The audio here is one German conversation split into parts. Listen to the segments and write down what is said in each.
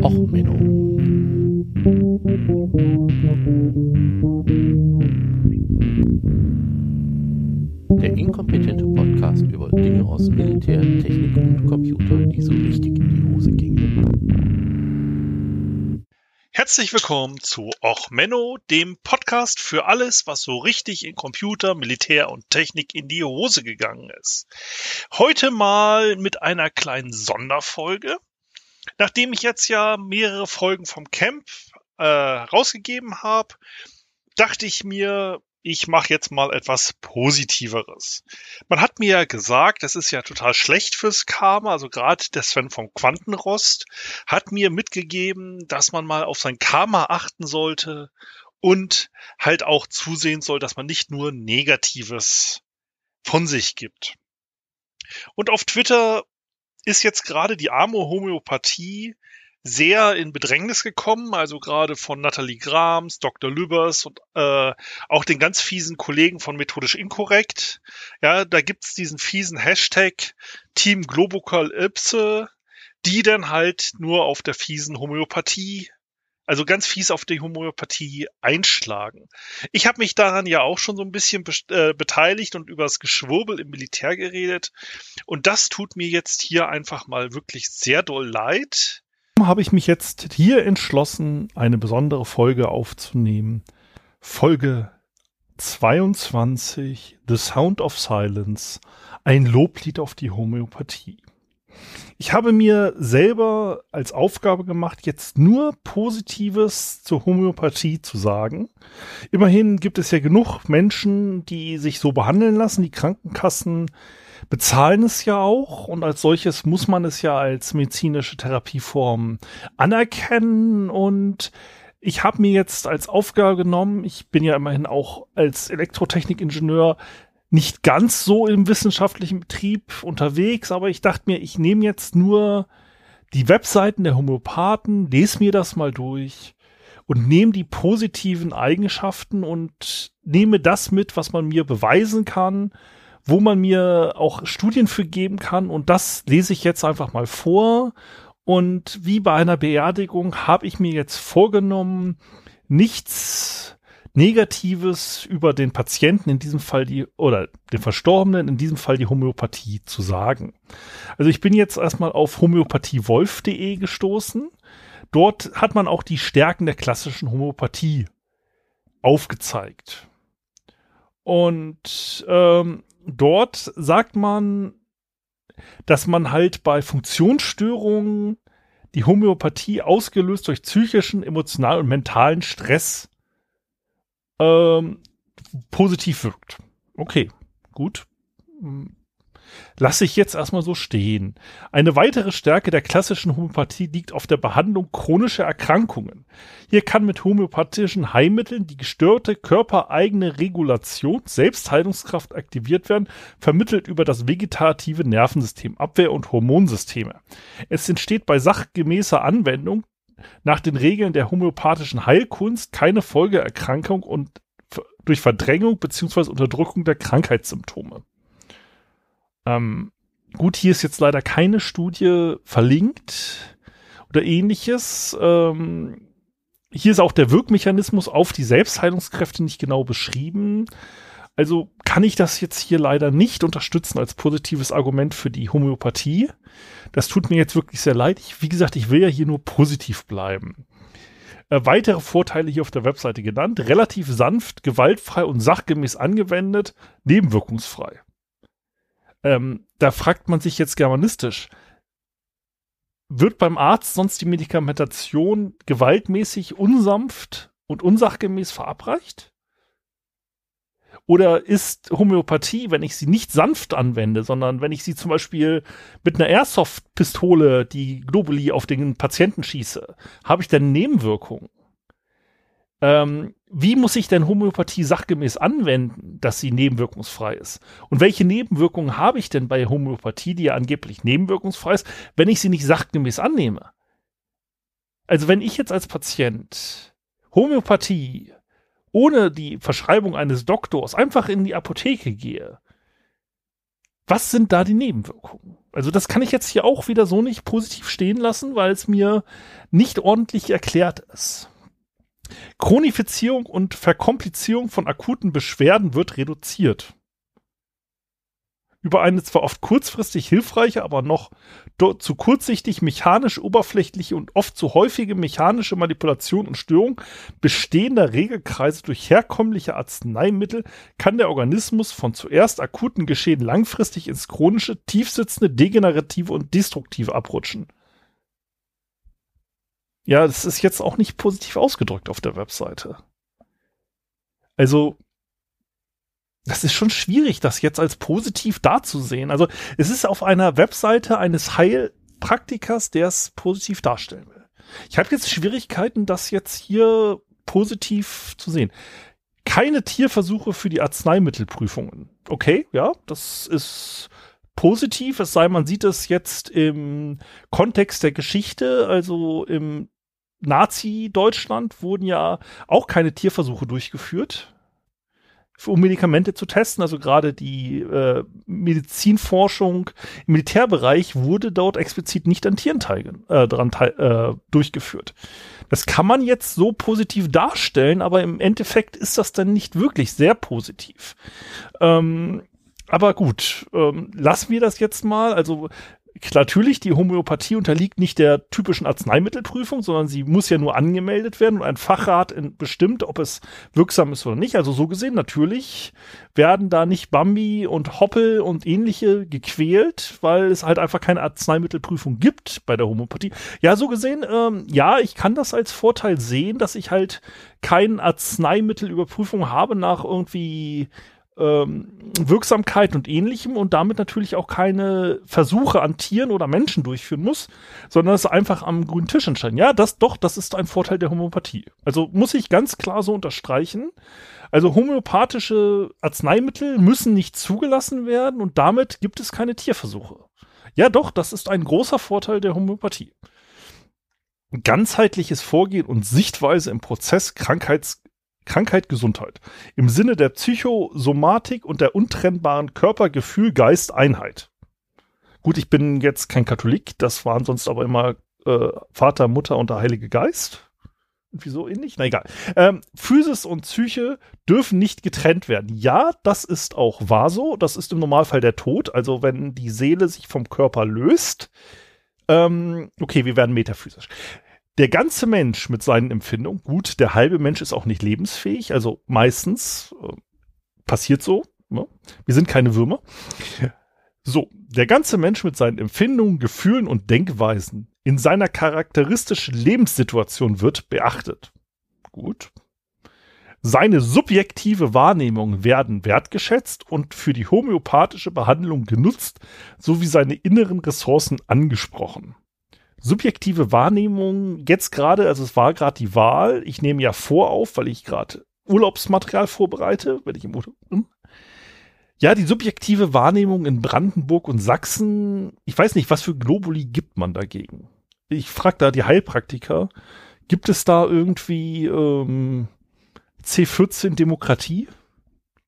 Och, Menno. Der inkompetente Podcast über Dinge aus Militär, Technik und Computer, die so richtig in die Hose gingen. Herzlich willkommen zu Och Menno, dem Podcast für alles, was so richtig in Computer, Militär und Technik in die Hose gegangen ist. Heute mal mit einer kleinen Sonderfolge. Nachdem ich jetzt ja mehrere Folgen vom Camp äh, rausgegeben habe, dachte ich mir, ich mache jetzt mal etwas Positiveres. Man hat mir ja gesagt, das ist ja total schlecht fürs Karma, also gerade der Sven vom Quantenrost hat mir mitgegeben, dass man mal auf sein Karma achten sollte und halt auch zusehen soll, dass man nicht nur Negatives von sich gibt. Und auf Twitter ist jetzt gerade die arme Homöopathie sehr in Bedrängnis gekommen, also gerade von Nathalie Grams, Dr. Lübers und äh, auch den ganz fiesen Kollegen von Methodisch Inkorrekt. Ja, da gibt's diesen fiesen Hashtag Team Globocalypse, die dann halt nur auf der fiesen Homöopathie also ganz fies auf die Homöopathie einschlagen. Ich habe mich daran ja auch schon so ein bisschen be äh, beteiligt und übers Geschwurbel im Militär geredet. Und das tut mir jetzt hier einfach mal wirklich sehr doll leid habe ich mich jetzt hier entschlossen, eine besondere Folge aufzunehmen. Folge 22, The Sound of Silence, ein Loblied auf die Homöopathie. Ich habe mir selber als Aufgabe gemacht, jetzt nur Positives zur Homöopathie zu sagen. Immerhin gibt es ja genug Menschen, die sich so behandeln lassen. Die Krankenkassen bezahlen es ja auch und als solches muss man es ja als medizinische Therapieform anerkennen und ich habe mir jetzt als Aufgabe genommen, ich bin ja immerhin auch als Elektrotechnikingenieur nicht ganz so im wissenschaftlichen Betrieb unterwegs, aber ich dachte mir, ich nehme jetzt nur die Webseiten der Homöopathen, lese mir das mal durch und nehme die positiven Eigenschaften und nehme das mit, was man mir beweisen kann wo man mir auch Studien für geben kann. Und das lese ich jetzt einfach mal vor. Und wie bei einer Beerdigung habe ich mir jetzt vorgenommen, nichts Negatives über den Patienten, in diesem Fall die, oder den Verstorbenen, in diesem Fall die Homöopathie zu sagen. Also ich bin jetzt erstmal auf homöopathiewolf.de gestoßen. Dort hat man auch die Stärken der klassischen Homöopathie aufgezeigt. Und ähm, dort sagt man, dass man halt bei Funktionsstörungen die Homöopathie ausgelöst durch psychischen, emotionalen und mentalen Stress ähm, positiv wirkt. Okay, gut lasse ich jetzt erstmal so stehen. Eine weitere Stärke der klassischen Homöopathie liegt auf der Behandlung chronischer Erkrankungen. Hier kann mit homöopathischen Heilmitteln die gestörte körpereigene Regulation, Selbstheilungskraft aktiviert werden, vermittelt über das vegetative Nervensystem, Abwehr- und Hormonsysteme. Es entsteht bei sachgemäßer Anwendung nach den Regeln der homöopathischen Heilkunst keine Folgeerkrankung und durch Verdrängung bzw. Unterdrückung der Krankheitssymptome. Ähm, gut, hier ist jetzt leider keine Studie verlinkt oder ähnliches. Ähm, hier ist auch der Wirkmechanismus auf die Selbstheilungskräfte nicht genau beschrieben. Also kann ich das jetzt hier leider nicht unterstützen als positives Argument für die Homöopathie. Das tut mir jetzt wirklich sehr leid. Ich, wie gesagt, ich will ja hier nur positiv bleiben. Äh, weitere Vorteile hier auf der Webseite genannt. Relativ sanft, gewaltfrei und sachgemäß angewendet, nebenwirkungsfrei. Ähm, da fragt man sich jetzt germanistisch, wird beim Arzt sonst die Medikamentation gewaltmäßig unsanft und unsachgemäß verabreicht? Oder ist Homöopathie, wenn ich sie nicht sanft anwende, sondern wenn ich sie zum Beispiel mit einer Airsoft-Pistole, die Globuli auf den Patienten schieße, habe ich dann Nebenwirkungen? Ähm, wie muss ich denn Homöopathie sachgemäß anwenden, dass sie nebenwirkungsfrei ist? Und welche Nebenwirkungen habe ich denn bei Homöopathie, die ja angeblich nebenwirkungsfrei ist, wenn ich sie nicht sachgemäß annehme? Also wenn ich jetzt als Patient Homöopathie ohne die Verschreibung eines Doktors einfach in die Apotheke gehe, was sind da die Nebenwirkungen? Also das kann ich jetzt hier auch wieder so nicht positiv stehen lassen, weil es mir nicht ordentlich erklärt ist. Chronifizierung und Verkomplizierung von akuten Beschwerden wird reduziert über eine zwar oft kurzfristig hilfreiche, aber noch zu kurzsichtig mechanisch oberflächliche und oft zu häufige mechanische Manipulation und Störung bestehender Regelkreise durch herkömmliche Arzneimittel kann der Organismus von zuerst akuten Geschehen langfristig ins chronische, tiefsitzende, degenerative und destruktive abrutschen. Ja, das ist jetzt auch nicht positiv ausgedrückt auf der Webseite. Also, das ist schon schwierig, das jetzt als positiv darzusehen. Also es ist auf einer Webseite eines Heilpraktikers, der es positiv darstellen will. Ich habe jetzt Schwierigkeiten, das jetzt hier positiv zu sehen. Keine Tierversuche für die Arzneimittelprüfungen. Okay, ja, das ist positiv, es sei, man sieht es jetzt im Kontext der Geschichte, also im Nazi-Deutschland wurden ja auch keine Tierversuche durchgeführt um Medikamente zu testen. Also gerade die äh, Medizinforschung im Militärbereich wurde dort explizit nicht an Tieren äh, dran äh, durchgeführt. Das kann man jetzt so positiv darstellen, aber im Endeffekt ist das dann nicht wirklich sehr positiv. Ähm, aber gut, ähm, lassen wir das jetzt mal. Also natürlich, die Homöopathie unterliegt nicht der typischen Arzneimittelprüfung, sondern sie muss ja nur angemeldet werden und ein Fachrat bestimmt, ob es wirksam ist oder nicht. Also so gesehen, natürlich werden da nicht Bambi und Hoppel und ähnliche gequält, weil es halt einfach keine Arzneimittelprüfung gibt bei der Homöopathie. Ja, so gesehen, ähm, ja, ich kann das als Vorteil sehen, dass ich halt keine Arzneimittelüberprüfung habe nach irgendwie ähm, Wirksamkeit und ähnlichem und damit natürlich auch keine Versuche an Tieren oder Menschen durchführen muss, sondern es einfach am grünen Tisch entscheiden. Ja, das doch, das ist ein Vorteil der Homöopathie. Also muss ich ganz klar so unterstreichen. Also homöopathische Arzneimittel müssen nicht zugelassen werden und damit gibt es keine Tierversuche. Ja, doch, das ist ein großer Vorteil der Homöopathie ganzheitliches Vorgehen und Sichtweise im Prozess Krankheits Krankheit, Gesundheit. Im Sinne der Psychosomatik und der untrennbaren Körper-Gefühl-Geist-Einheit. Gut, ich bin jetzt kein Katholik, das waren sonst aber immer äh, Vater, Mutter und der Heilige Geist. Wieso ähnlich? Na egal. Ähm, Physis und Psyche dürfen nicht getrennt werden. Ja, das ist auch wahr so. Das ist im Normalfall der Tod. Also wenn die Seele sich vom Körper löst. Ähm, okay, wir werden metaphysisch der ganze Mensch mit seinen Empfindungen, gut, der halbe Mensch ist auch nicht lebensfähig, also meistens äh, passiert so. Ne? Wir sind keine Würmer. So, der ganze Mensch mit seinen Empfindungen, Gefühlen und Denkweisen in seiner charakteristischen Lebenssituation wird beachtet. Gut. Seine subjektive Wahrnehmungen werden wertgeschätzt und für die homöopathische Behandlung genutzt, sowie seine inneren Ressourcen angesprochen subjektive Wahrnehmung jetzt gerade, also es war gerade die Wahl, ich nehme ja vor auf, weil ich gerade Urlaubsmaterial vorbereite, wenn ich im Urlaub bin. Ja, die subjektive Wahrnehmung in Brandenburg und Sachsen, ich weiß nicht, was für Globuli gibt man dagegen? Ich frage da die Heilpraktiker, gibt es da irgendwie ähm, C14 Demokratie?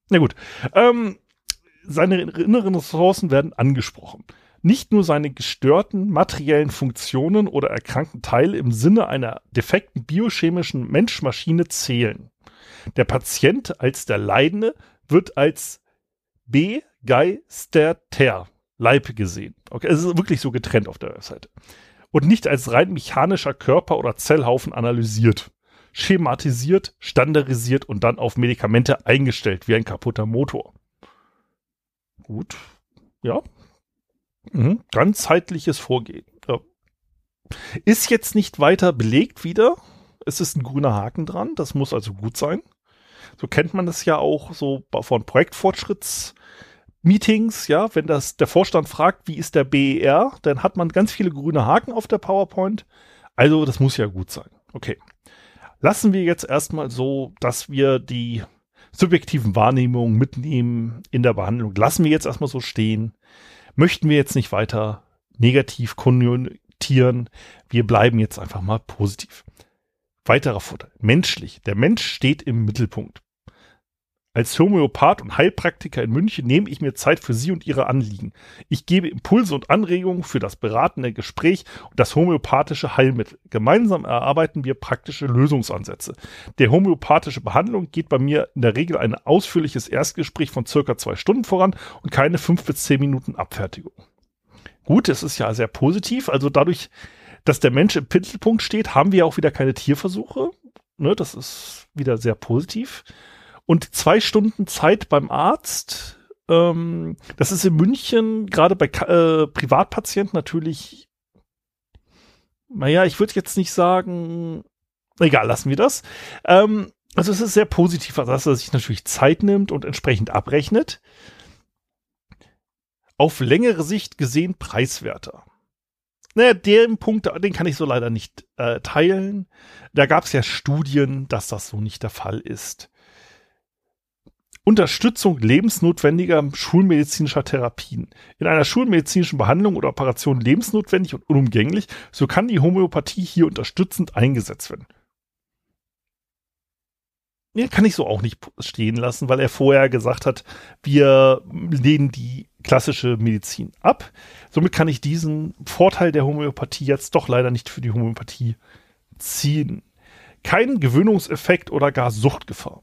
Na gut, ähm, seine inneren Ressourcen werden angesprochen nicht nur seine gestörten materiellen Funktionen oder erkrankten Teile im Sinne einer defekten biochemischen Menschmaschine zählen. Der Patient als der Leidende wird als begeisterter Leib gesehen. Okay, es ist wirklich so getrennt auf der Webseite. Und nicht als rein mechanischer Körper oder Zellhaufen analysiert, schematisiert, standardisiert und dann auf Medikamente eingestellt, wie ein kaputter Motor. Gut. Ja, Mhm. Ganzheitliches Vorgehen. Ja. Ist jetzt nicht weiter belegt wieder. Es ist ein grüner Haken dran. Das muss also gut sein. So kennt man das ja auch so von Projektfortschrittsmeetings. Ja, wenn das der Vorstand fragt, wie ist der BER, dann hat man ganz viele grüne Haken auf der PowerPoint. Also, das muss ja gut sein. Okay. Lassen wir jetzt erstmal so, dass wir die subjektiven Wahrnehmungen mitnehmen in der Behandlung. Lassen wir jetzt erstmal so stehen möchten wir jetzt nicht weiter negativ konnotieren. Wir bleiben jetzt einfach mal positiv. Weiterer Vorteil. Menschlich. Der Mensch steht im Mittelpunkt. Als Homöopath und Heilpraktiker in München nehme ich mir Zeit für Sie und Ihre Anliegen. Ich gebe Impulse und Anregungen für das beratende Gespräch und das homöopathische Heilmittel. Gemeinsam erarbeiten wir praktische Lösungsansätze. Der homöopathische Behandlung geht bei mir in der Regel ein ausführliches Erstgespräch von circa zwei Stunden voran und keine fünf bis zehn Minuten Abfertigung. Gut, es ist ja sehr positiv. Also dadurch, dass der Mensch im Mittelpunkt steht, haben wir auch wieder keine Tierversuche. Ne, das ist wieder sehr positiv und zwei Stunden Zeit beim Arzt. Ähm, das ist in München gerade bei äh, Privatpatienten natürlich, naja, ich würde jetzt nicht sagen, egal, lassen wir das. Ähm, also es ist sehr positiv, dass er sich natürlich Zeit nimmt und entsprechend abrechnet. Auf längere Sicht gesehen preiswerter. Naja, den Punkt, den kann ich so leider nicht äh, teilen. Da gab es ja Studien, dass das so nicht der Fall ist. Unterstützung lebensnotwendiger schulmedizinischer Therapien. In einer schulmedizinischen Behandlung oder Operation lebensnotwendig und unumgänglich, so kann die Homöopathie hier unterstützend eingesetzt werden. Ja, kann ich so auch nicht stehen lassen, weil er vorher gesagt hat, wir lehnen die klassische Medizin ab. Somit kann ich diesen Vorteil der Homöopathie jetzt doch leider nicht für die Homöopathie ziehen. Kein Gewöhnungseffekt oder gar Suchtgefahr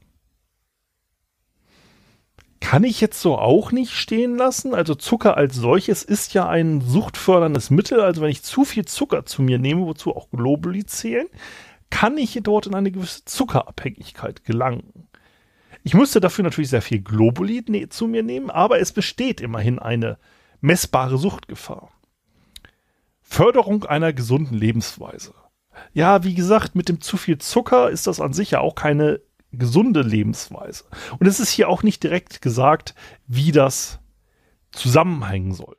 kann ich jetzt so auch nicht stehen lassen. Also Zucker als solches ist ja ein suchtförderndes Mittel. Also wenn ich zu viel Zucker zu mir nehme, wozu auch Globuli zählen, kann ich dort in eine gewisse Zuckerabhängigkeit gelangen. Ich müsste dafür natürlich sehr viel Globuli ne zu mir nehmen, aber es besteht immerhin eine messbare Suchtgefahr. Förderung einer gesunden Lebensweise. Ja, wie gesagt, mit dem zu viel Zucker ist das an sich ja auch keine gesunde Lebensweise. Und es ist hier auch nicht direkt gesagt, wie das zusammenhängen soll.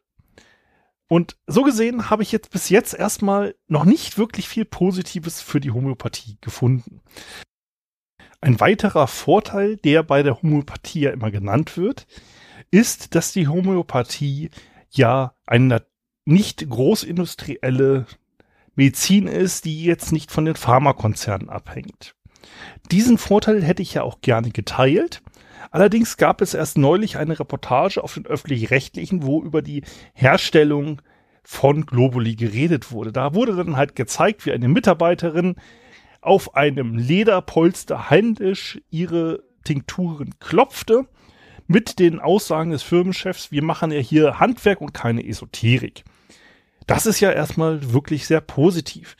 Und so gesehen habe ich jetzt bis jetzt erstmal noch nicht wirklich viel Positives für die Homöopathie gefunden. Ein weiterer Vorteil, der bei der Homöopathie ja immer genannt wird, ist, dass die Homöopathie ja eine nicht großindustrielle Medizin ist, die jetzt nicht von den Pharmakonzernen abhängt. Diesen Vorteil hätte ich ja auch gerne geteilt. Allerdings gab es erst neulich eine Reportage auf den öffentlich-rechtlichen, wo über die Herstellung von Globuli geredet wurde. Da wurde dann halt gezeigt, wie eine Mitarbeiterin auf einem Lederpolster händisch ihre Tinkturen klopfte mit den Aussagen des Firmenchefs, wir machen ja hier Handwerk und keine Esoterik. Das ist ja erstmal wirklich sehr positiv.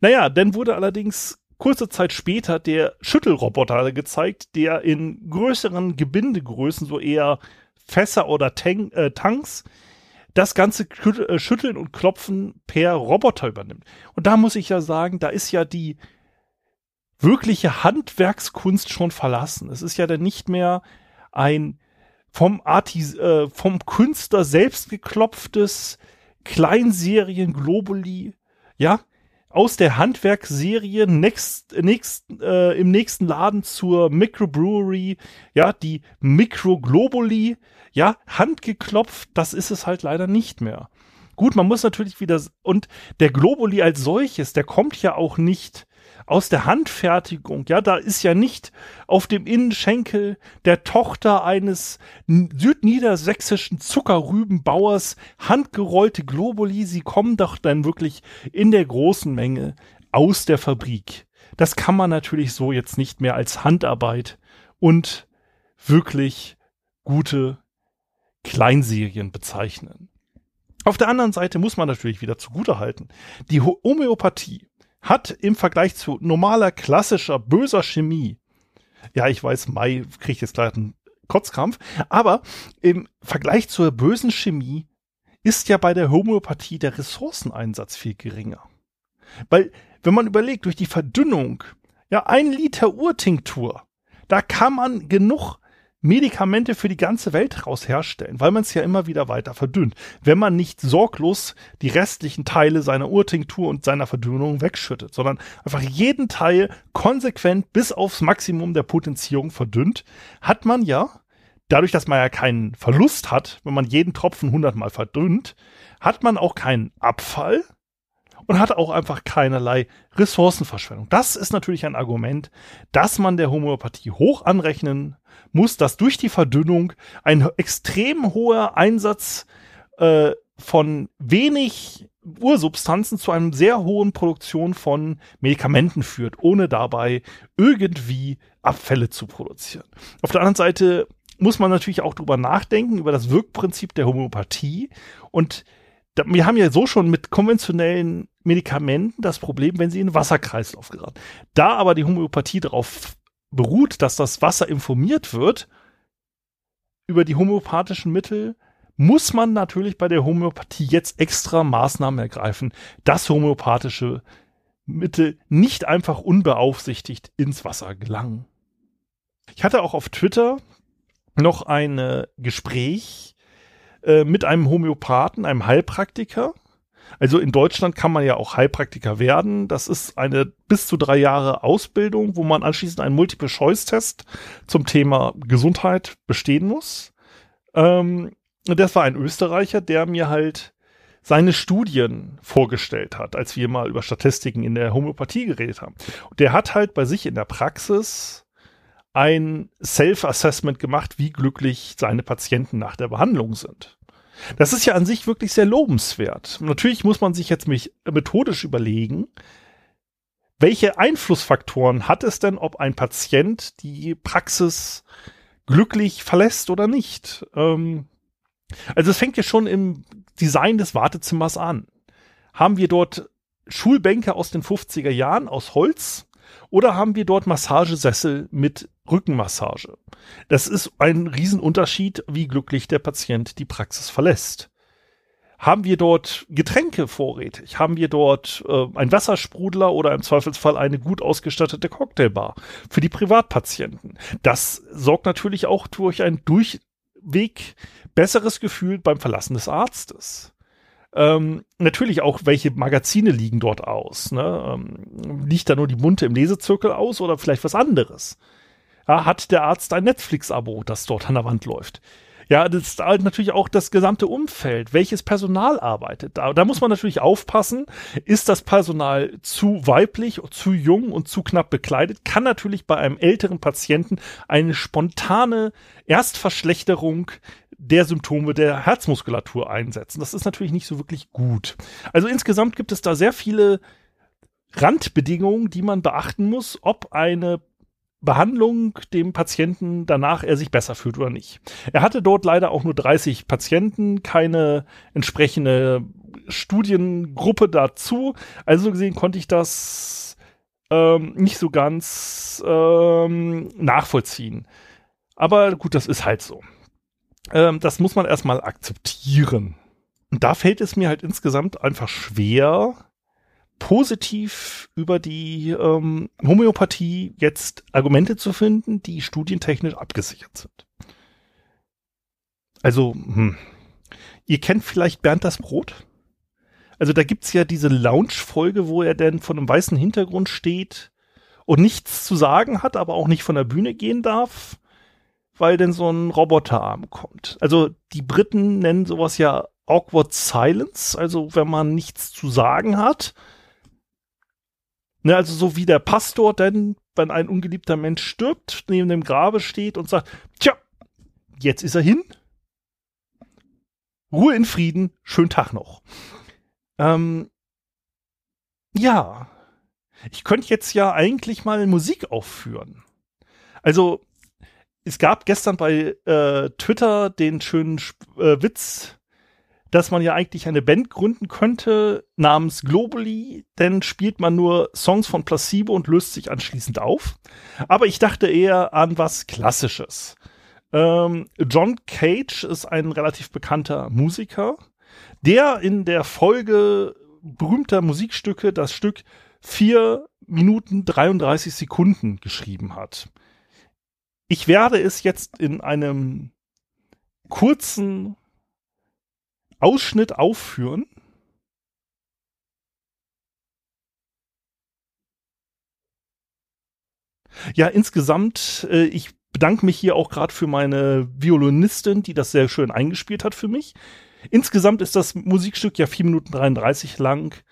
Naja, dann wurde allerdings kurze Zeit später der Schüttelroboter gezeigt, der in größeren Gebindegrößen, so eher Fässer oder Tank, äh, Tanks, das ganze äh, Schütteln und Klopfen per Roboter übernimmt. Und da muss ich ja sagen, da ist ja die wirkliche Handwerkskunst schon verlassen. Es ist ja dann nicht mehr ein vom Artis, äh, vom Künstler selbst geklopftes Kleinserien Globuli, ja, aus der Handwerksserie next, next, äh, im nächsten Laden zur Microbrewery, ja, die Microglobuli, ja, handgeklopft, das ist es halt leider nicht mehr. Gut, man muss natürlich wieder, und der Globuli als solches, der kommt ja auch nicht aus der Handfertigung. Ja, da ist ja nicht auf dem Innenschenkel der Tochter eines südniedersächsischen Zuckerrübenbauers handgerollte Globuli. Sie kommen doch dann wirklich in der großen Menge aus der Fabrik. Das kann man natürlich so jetzt nicht mehr als Handarbeit und wirklich gute Kleinserien bezeichnen. Auf der anderen Seite muss man natürlich wieder zugutehalten. Die Homöopathie hat im Vergleich zu normaler, klassischer, böser Chemie, ja, ich weiß, Mai kriegt jetzt gleich einen Kotzkrampf, aber im Vergleich zur bösen Chemie ist ja bei der Homöopathie der Ressourceneinsatz viel geringer. Weil, wenn man überlegt, durch die Verdünnung, ja, ein Liter Urtinktur, da kann man genug Medikamente für die ganze Welt raus herstellen, weil man es ja immer wieder weiter verdünnt, wenn man nicht sorglos die restlichen Teile seiner Urtinktur und seiner Verdünnung wegschüttet, sondern einfach jeden Teil konsequent bis aufs Maximum der Potenzierung verdünnt, hat man ja, dadurch, dass man ja keinen Verlust hat, wenn man jeden Tropfen hundertmal verdünnt, hat man auch keinen Abfall und hat auch einfach keinerlei Ressourcenverschwendung. Das ist natürlich ein Argument, dass man der Homöopathie hoch anrechnen muss, dass durch die Verdünnung ein extrem hoher Einsatz äh, von wenig Ursubstanzen zu einem sehr hohen Produktion von Medikamenten führt, ohne dabei irgendwie Abfälle zu produzieren. Auf der anderen Seite muss man natürlich auch drüber nachdenken, über das Wirkprinzip der Homöopathie. Und da, wir haben ja so schon mit konventionellen Medikamenten das Problem, wenn sie in den Wasserkreislauf geraten. Da aber die Homöopathie darauf beruht, dass das Wasser informiert wird über die homöopathischen Mittel, muss man natürlich bei der Homöopathie jetzt extra Maßnahmen ergreifen, dass homöopathische Mittel nicht einfach unbeaufsichtigt ins Wasser gelangen. Ich hatte auch auf Twitter noch ein Gespräch äh, mit einem Homöopathen, einem Heilpraktiker. Also in Deutschland kann man ja auch Heilpraktiker werden. Das ist eine bis zu drei Jahre Ausbildung, wo man anschließend einen Multiple-Choice-Test zum Thema Gesundheit bestehen muss. Ähm, das war ein Österreicher, der mir halt seine Studien vorgestellt hat, als wir mal über Statistiken in der Homöopathie geredet haben. Und der hat halt bei sich in der Praxis ein Self-Assessment gemacht, wie glücklich seine Patienten nach der Behandlung sind. Das ist ja an sich wirklich sehr lobenswert. Natürlich muss man sich jetzt mich methodisch überlegen, welche Einflussfaktoren hat es denn, ob ein Patient die Praxis glücklich verlässt oder nicht? Ähm, also es fängt ja schon im Design des Wartezimmers an. Haben wir dort Schulbänke aus den 50er Jahren aus Holz oder haben wir dort Massagesessel mit Rückenmassage? Das ist ein Riesenunterschied, wie glücklich der Patient die Praxis verlässt. Haben wir dort Getränke vorrätig? Haben wir dort äh, ein Wassersprudler oder im Zweifelsfall eine gut ausgestattete Cocktailbar für die Privatpatienten? Das sorgt natürlich auch durch ein durchweg besseres Gefühl beim Verlassen des Arztes. Ähm, natürlich auch, welche Magazine liegen dort aus. Ne? Ähm, liegt da nur die Munte im Lesezirkel aus oder vielleicht was anderes? Ja, hat der Arzt ein Netflix-Abo, das dort an der Wand läuft? Ja, das ist halt natürlich auch das gesamte Umfeld. Welches Personal arbeitet da? Da muss man natürlich aufpassen. Ist das Personal zu weiblich, zu jung und zu knapp bekleidet? Kann natürlich bei einem älteren Patienten eine spontane Erstverschlechterung der Symptome der Herzmuskulatur einsetzen. Das ist natürlich nicht so wirklich gut. Also insgesamt gibt es da sehr viele Randbedingungen, die man beachten muss, ob eine Behandlung dem Patienten danach er sich besser fühlt oder nicht. Er hatte dort leider auch nur 30 Patienten, keine entsprechende Studiengruppe dazu. Also gesehen konnte ich das ähm, nicht so ganz ähm, nachvollziehen. Aber gut, das ist halt so. Ähm, das muss man erstmal akzeptieren. Und da fällt es mir halt insgesamt einfach schwer, positiv über die ähm, Homöopathie jetzt Argumente zu finden, die studientechnisch abgesichert sind. Also, hm. ihr kennt vielleicht Bernd das Brot? Also da gibt's ja diese Lounge-Folge, wo er denn von einem weißen Hintergrund steht und nichts zu sagen hat, aber auch nicht von der Bühne gehen darf weil denn so ein Roboterarm kommt. Also die Briten nennen sowas ja awkward silence, also wenn man nichts zu sagen hat. Ne, also so wie der Pastor denn, wenn ein ungeliebter Mensch stirbt, neben dem Grabe steht und sagt, tja, jetzt ist er hin. Ruhe in Frieden, schönen Tag noch. Ähm, ja, ich könnte jetzt ja eigentlich mal Musik aufführen. Also es gab gestern bei äh, Twitter den schönen äh, Witz, dass man ja eigentlich eine Band gründen könnte namens Globally, denn spielt man nur Songs von Placebo und löst sich anschließend auf. Aber ich dachte eher an was Klassisches. Ähm, John Cage ist ein relativ bekannter Musiker, der in der Folge berühmter Musikstücke das Stück 4 Minuten 33 Sekunden geschrieben hat. Ich werde es jetzt in einem kurzen Ausschnitt aufführen. Ja, insgesamt, äh, ich bedanke mich hier auch gerade für meine Violinistin, die das sehr schön eingespielt hat für mich. Insgesamt ist das Musikstück ja 4 Minuten 33 lang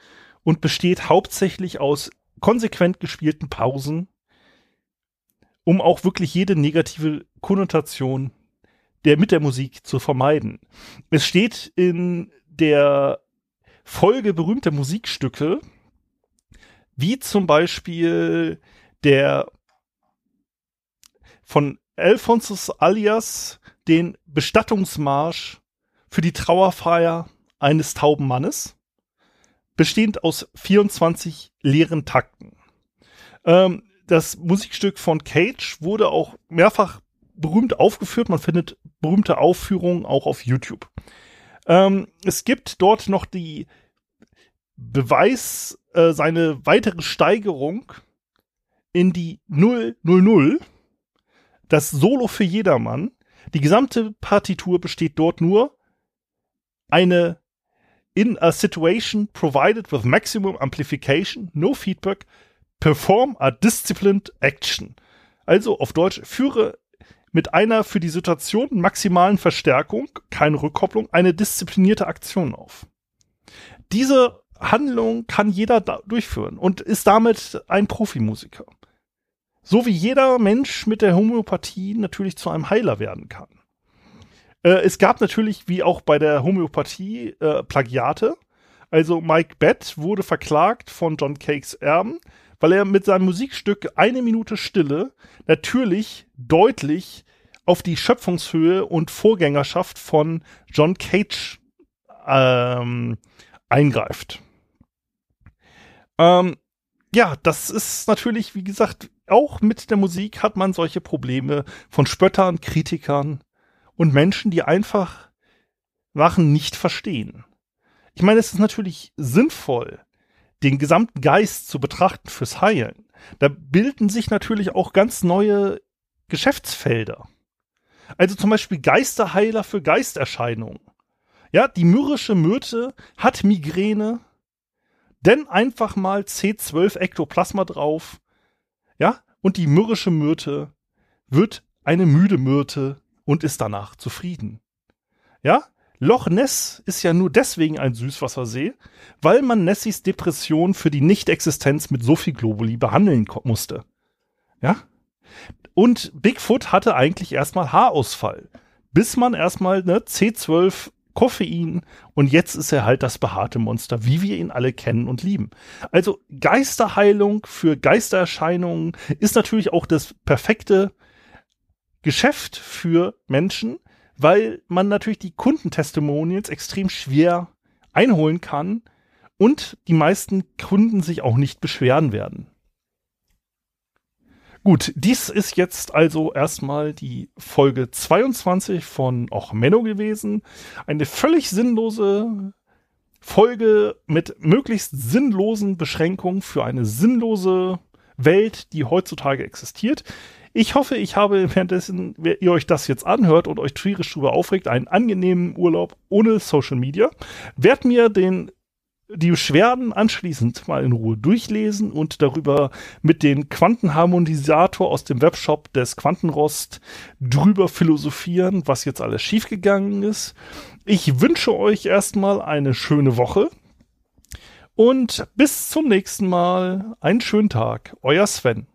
und besteht hauptsächlich aus konsequent gespielten Pausen, um auch wirklich jede negative Konnotation der mit der Musik zu vermeiden. Es steht in der Folge berühmter Musikstücke, wie zum Beispiel der von Alphonsus Alias den Bestattungsmarsch für die Trauerfeier eines tauben Mannes, bestehend aus 24 leeren Takten. Ähm, das Musikstück von Cage wurde auch mehrfach berühmt aufgeführt. Man findet berühmte Aufführungen auch auf YouTube. Ähm, es gibt dort noch die Beweis, äh, seine weitere Steigerung in die 000, das Solo für jedermann. Die gesamte Partitur besteht dort nur eine in a situation provided with maximum amplification, no feedback, perform a disciplined action. Also auf Deutsch, führe mit einer für die Situation maximalen Verstärkung, keine Rückkopplung, eine disziplinierte Aktion auf. Diese Handlung kann jeder durchführen und ist damit ein Profimusiker. So wie jeder Mensch mit der Homöopathie natürlich zu einem Heiler werden kann. Äh, es gab natürlich, wie auch bei der Homöopathie, äh, Plagiate. Also Mike Bett wurde verklagt von John Cakes Erben, weil er mit seinem Musikstück Eine Minute Stille natürlich deutlich auf die Schöpfungshöhe und Vorgängerschaft von John Cage ähm, eingreift. Ähm, ja, das ist natürlich, wie gesagt, auch mit der Musik hat man solche Probleme von Spöttern, Kritikern und Menschen, die einfach Sachen nicht verstehen. Ich meine, es ist natürlich sinnvoll, den gesamten Geist zu betrachten fürs Heilen. Da bilden sich natürlich auch ganz neue Geschäftsfelder. Also zum Beispiel Geisterheiler für Geisterscheinungen. Ja, die mürrische Myrte hat Migräne, denn einfach mal C12 Ektoplasma drauf. Ja, und die mürrische Myrte wird eine müde Myrte und ist danach zufrieden. Ja, Loch Ness ist ja nur deswegen ein Süßwassersee, weil man Nessies Depression für die Nichtexistenz mit so viel Globuli behandeln musste. Ja? Und Bigfoot hatte eigentlich erstmal Haarausfall, bis man erstmal ne, C12 Koffein und jetzt ist er halt das behaarte Monster, wie wir ihn alle kennen und lieben. Also Geisterheilung für Geistererscheinungen ist natürlich auch das perfekte Geschäft für Menschen, weil man natürlich die Kundentestimonials extrem schwer einholen kann und die meisten Kunden sich auch nicht beschweren werden. Gut, dies ist jetzt also erstmal die Folge 22 von Och Menno gewesen. Eine völlig sinnlose Folge mit möglichst sinnlosen Beschränkungen für eine sinnlose Welt, die heutzutage existiert. Ich hoffe, ich habe währenddessen, wenn ihr euch das jetzt anhört und euch tierisch drüber aufregt, einen angenehmen Urlaub ohne Social Media. Werd mir den die Beschwerden anschließend mal in Ruhe durchlesen und darüber mit dem Quantenharmonisator aus dem Webshop des Quantenrost drüber philosophieren, was jetzt alles schiefgegangen ist. Ich wünsche euch erstmal eine schöne Woche und bis zum nächsten Mal. Einen schönen Tag. Euer Sven.